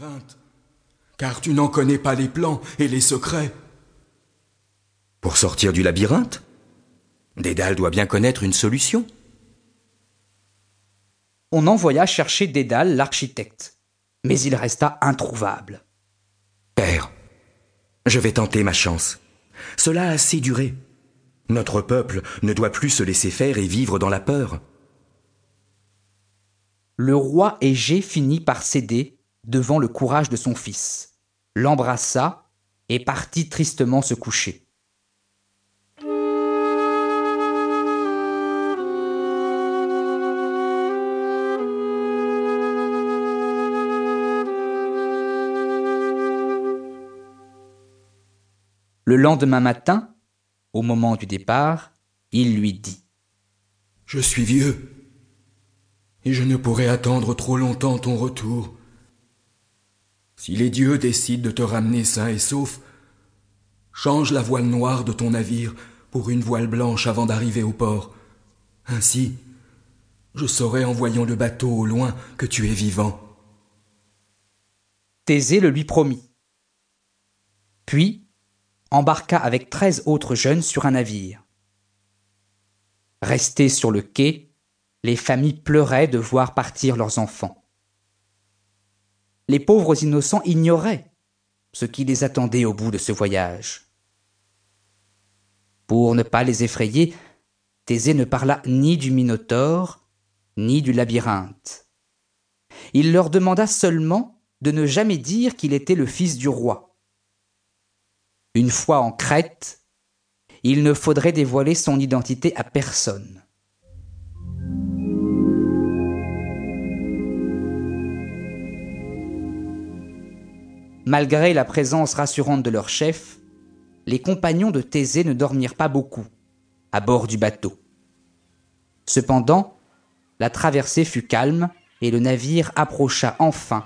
labyrinthe, car tu n'en connais pas les plans et les secrets. Pour sortir du labyrinthe Dédale doit bien connaître une solution. On envoya chercher Dédale, l'architecte, mais il resta introuvable. Père, je vais tenter ma chance. Cela a assez duré. Notre peuple ne doit plus se laisser faire et vivre dans la peur. Le roi Égée finit par céder devant le courage de son fils, l'embrassa et partit tristement se coucher. Le lendemain matin, au moment du départ, il lui dit Je suis vieux, et je ne pourrai attendre trop longtemps ton retour. Si les dieux décident de te ramener sain et sauf, change la voile noire de ton navire pour une voile blanche avant d'arriver au port. Ainsi, je saurai en voyant le bateau au loin que tu es vivant. Thésée le lui promit. Puis, embarqua avec treize autres jeunes sur un navire. Restés sur le quai, les familles pleuraient de voir partir leurs enfants. Les pauvres innocents ignoraient ce qui les attendait au bout de ce voyage. Pour ne pas les effrayer, Thésée ne parla ni du Minotaure, ni du labyrinthe. Il leur demanda seulement de ne jamais dire qu'il était le fils du roi une fois en Crète, il ne faudrait dévoiler son identité à personne. Malgré la présence rassurante de leur chef, les compagnons de Thésée ne dormirent pas beaucoup à bord du bateau. Cependant, la traversée fut calme et le navire approcha enfin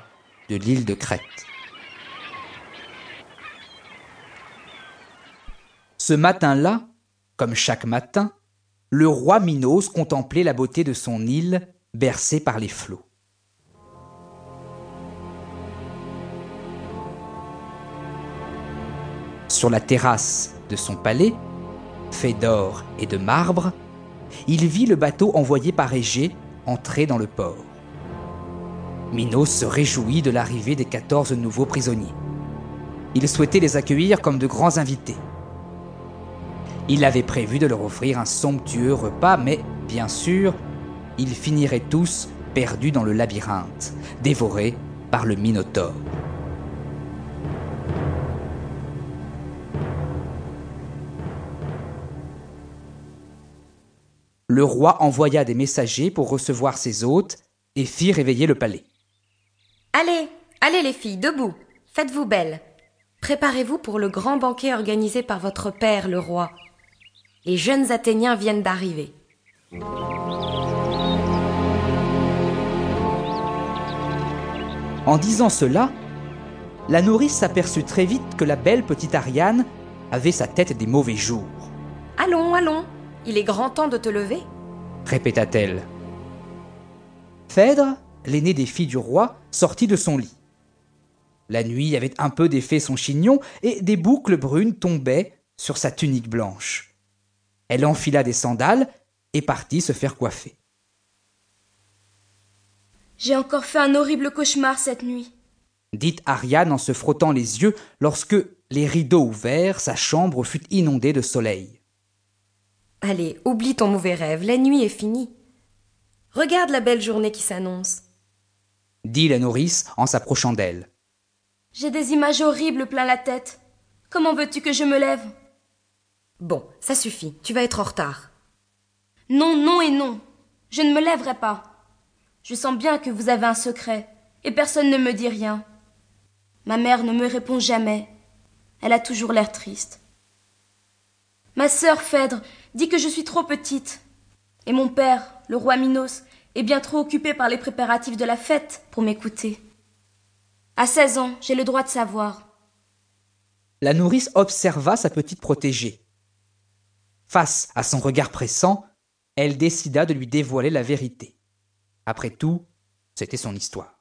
de l'île de Crète. Ce matin-là, comme chaque matin, le roi Minos contemplait la beauté de son île bercée par les flots. Sur la terrasse de son palais, fait d'or et de marbre, il vit le bateau envoyé par Égée entrer dans le port. Minos se réjouit de l'arrivée des quatorze nouveaux prisonniers. Il souhaitait les accueillir comme de grands invités. Il avait prévu de leur offrir un somptueux repas, mais bien sûr, ils finiraient tous perdus dans le labyrinthe, dévorés par le Minotaure. Le roi envoya des messagers pour recevoir ses hôtes et fit réveiller le palais. Allez, allez les filles, debout, faites-vous belles. Préparez-vous pour le grand banquet organisé par votre père, le roi. Les jeunes Athéniens viennent d'arriver. En disant cela, la nourrice s'aperçut très vite que la belle petite Ariane avait sa tête des mauvais jours. Allons, allons, il est grand temps de te lever, répéta-t-elle. Phèdre, l'aîné des filles du roi, sortit de son lit. La nuit avait un peu défait son chignon et des boucles brunes tombaient sur sa tunique blanche. Elle enfila des sandales et partit se faire coiffer. J'ai encore fait un horrible cauchemar cette nuit, dit Ariane en se frottant les yeux lorsque, les rideaux ouverts, sa chambre fut inondée de soleil. Allez, oublie ton mauvais rêve, la nuit est finie. Regarde la belle journée qui s'annonce, dit la nourrice en s'approchant d'elle. J'ai des images horribles plein la tête. Comment veux-tu que je me lève? Bon, ça suffit, tu vas être en retard. Non, non et non. Je ne me lèverai pas. Je sens bien que vous avez un secret, et personne ne me dit rien. Ma mère ne me répond jamais. Elle a toujours l'air triste. Ma sœur Phèdre dit que je suis trop petite. Et mon père, le roi Minos, est bien trop occupé par les préparatifs de la fête pour m'écouter. À seize ans, j'ai le droit de savoir. La nourrice observa sa petite protégée. Face à son regard pressant, elle décida de lui dévoiler la vérité. Après tout, c'était son histoire.